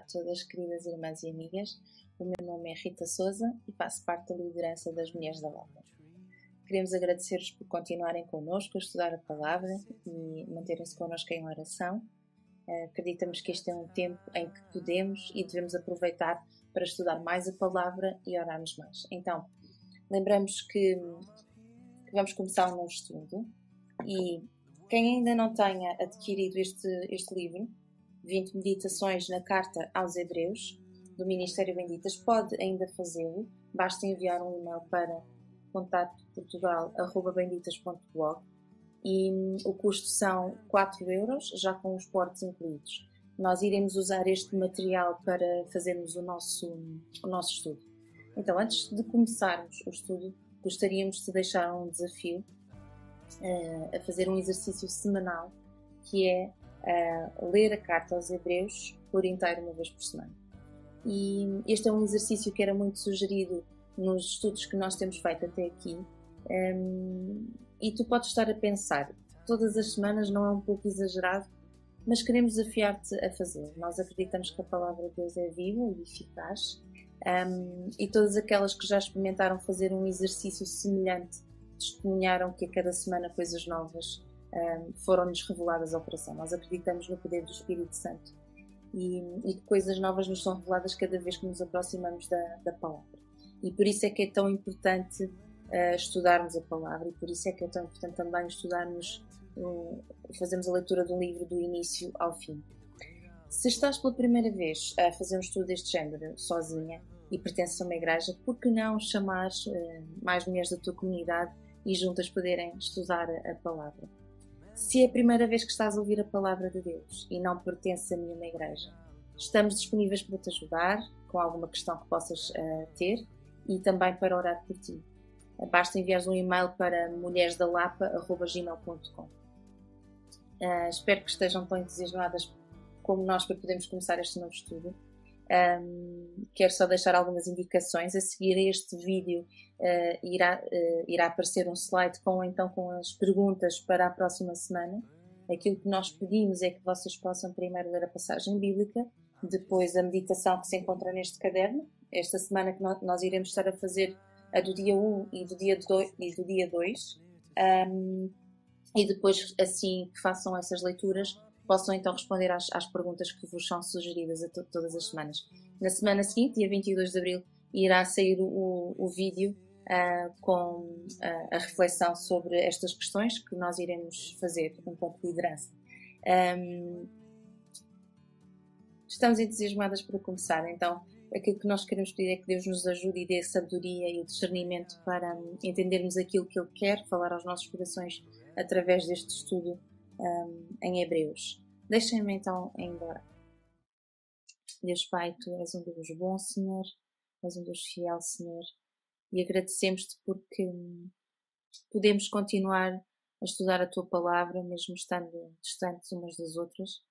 todas, queridas irmãs e amigas. O meu nome é Rita Souza e faço parte da liderança das Mulheres da Lapa. Queremos agradecer-vos por continuarem connosco a estudar a palavra e manterem-se connosco em oração. Eh, acreditamos que este é um tempo em que podemos e devemos aproveitar para estudar mais a palavra e orarmos mais. Então, lembramos que, que vamos começar um novo estudo e quem ainda não tenha adquirido este, este livro, 20 meditações na carta aos Hebreus, do Ministério Benditas, pode ainda fazê-lo. Basta enviar um e-mail para contactoportugal.benditas.blog e hum, o custo são 4 euros, já com os portos incluídos. Nós iremos usar este material para fazermos o nosso, o nosso estudo. Então, antes de começarmos o estudo, gostaríamos de deixar um desafio uh, a fazer um exercício semanal que é uh, ler a carta aos Hebreus por inteiro uma vez por semana. E este é um exercício que era muito sugerido nos estudos que nós temos feito até aqui. Um, e tu podes estar a pensar, todas as semanas não é um pouco exagerado, mas queremos desafiar-te a fazer. Nós acreditamos que a palavra de Deus é viva e eficaz. Um, e todas aquelas que já experimentaram fazer um exercício semelhante testemunharam que a cada semana coisas novas um, foram-nos reveladas ao coração. Nós acreditamos no poder do Espírito Santo e, e que coisas novas nos são reveladas cada vez que nos aproximamos da, da palavra. E por isso é que é tão importante uh, estudarmos a palavra e por isso é que é tão importante também estudarmos, uh, fazermos a leitura do livro do início ao fim. Se estás pela primeira vez a fazer um estudo deste género sozinha e pertences a uma igreja, por que não chamar uh, mais mulheres da tua comunidade e juntas poderem estudar a palavra? Se é a primeira vez que estás a ouvir a palavra de Deus e não pertences a nenhuma igreja, estamos disponíveis para te ajudar com alguma questão que possas uh, ter e também para orar por ti. Basta enviar um e-mail para mulheresdalapa.gmail.com uh, eh, Espero que estejam tão entusiasmadas como nós para podermos começar este novo estudo. Um, quero só deixar algumas indicações. A seguir a este vídeo uh, irá, uh, irá aparecer um slide com, então, com as perguntas para a próxima semana. Aquilo que nós pedimos é que vocês possam primeiro ler a passagem bíblica, depois a meditação que se encontra neste caderno. Esta semana que nós iremos estar a fazer a do dia 1 e do dia 2. E, do dia 2 um, e depois, assim que façam essas leituras, possam então responder às, às perguntas que vos são sugeridas to todas as semanas. Na semana seguinte, dia 22 de abril, irá sair o, o vídeo uh, com uh, a reflexão sobre estas questões que nós iremos fazer enquanto liderança. Um, estamos entusiasmadas para começar, então aquilo que nós queremos pedir é que Deus nos ajude e dê sabedoria e discernimento para um, entendermos aquilo que Ele quer falar aos nossos corações através deste estudo um, em Hebreus. Deixem-me então ainda. Deus Pai, Tu és um Deus bom, Senhor, és um Deus fiel, Senhor, e agradecemos-te porque hum, podemos continuar a estudar a Tua palavra, mesmo estando distantes umas das outras,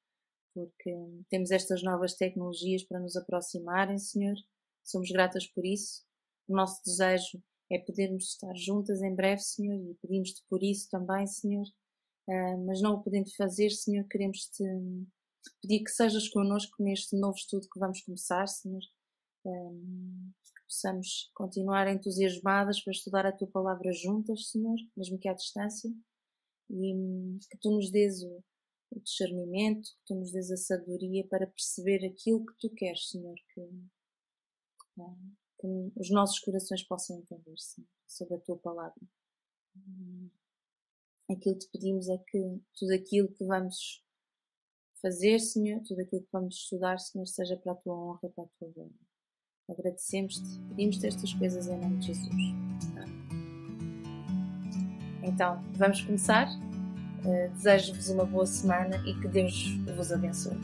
porque hum, temos estas novas tecnologias para nos aproximarem, Senhor. Somos gratas por isso. O nosso desejo é podermos estar juntas em breve, Senhor, e pedimos-te por isso também, Senhor. Uh, mas não o podendo fazer, Senhor, queremos-te pedir que sejas connosco neste novo estudo que vamos começar, Senhor. Um, que possamos continuar entusiasmadas para estudar a tua palavra juntas, Senhor, mesmo que à distância, e que tu nos dês o, discernimento, que tu nos dês a sabedoria para perceber aquilo que tu queres, Senhor, que, que os nossos corações possam entender, Senhor, sobre a tua palavra. Aquilo que te pedimos é que tudo aquilo que vamos fazer, Senhor, tudo aquilo que vamos estudar, Senhor, seja para a tua honra para a tua glória. Agradecemos-te, pedimos-te estas coisas em nome de Jesus. Então, vamos começar. Uh, Desejo-vos uma boa semana e que Deus vos abençoe.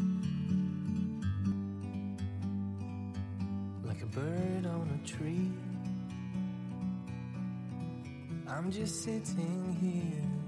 Like a bird on a tree, I'm just sitting here.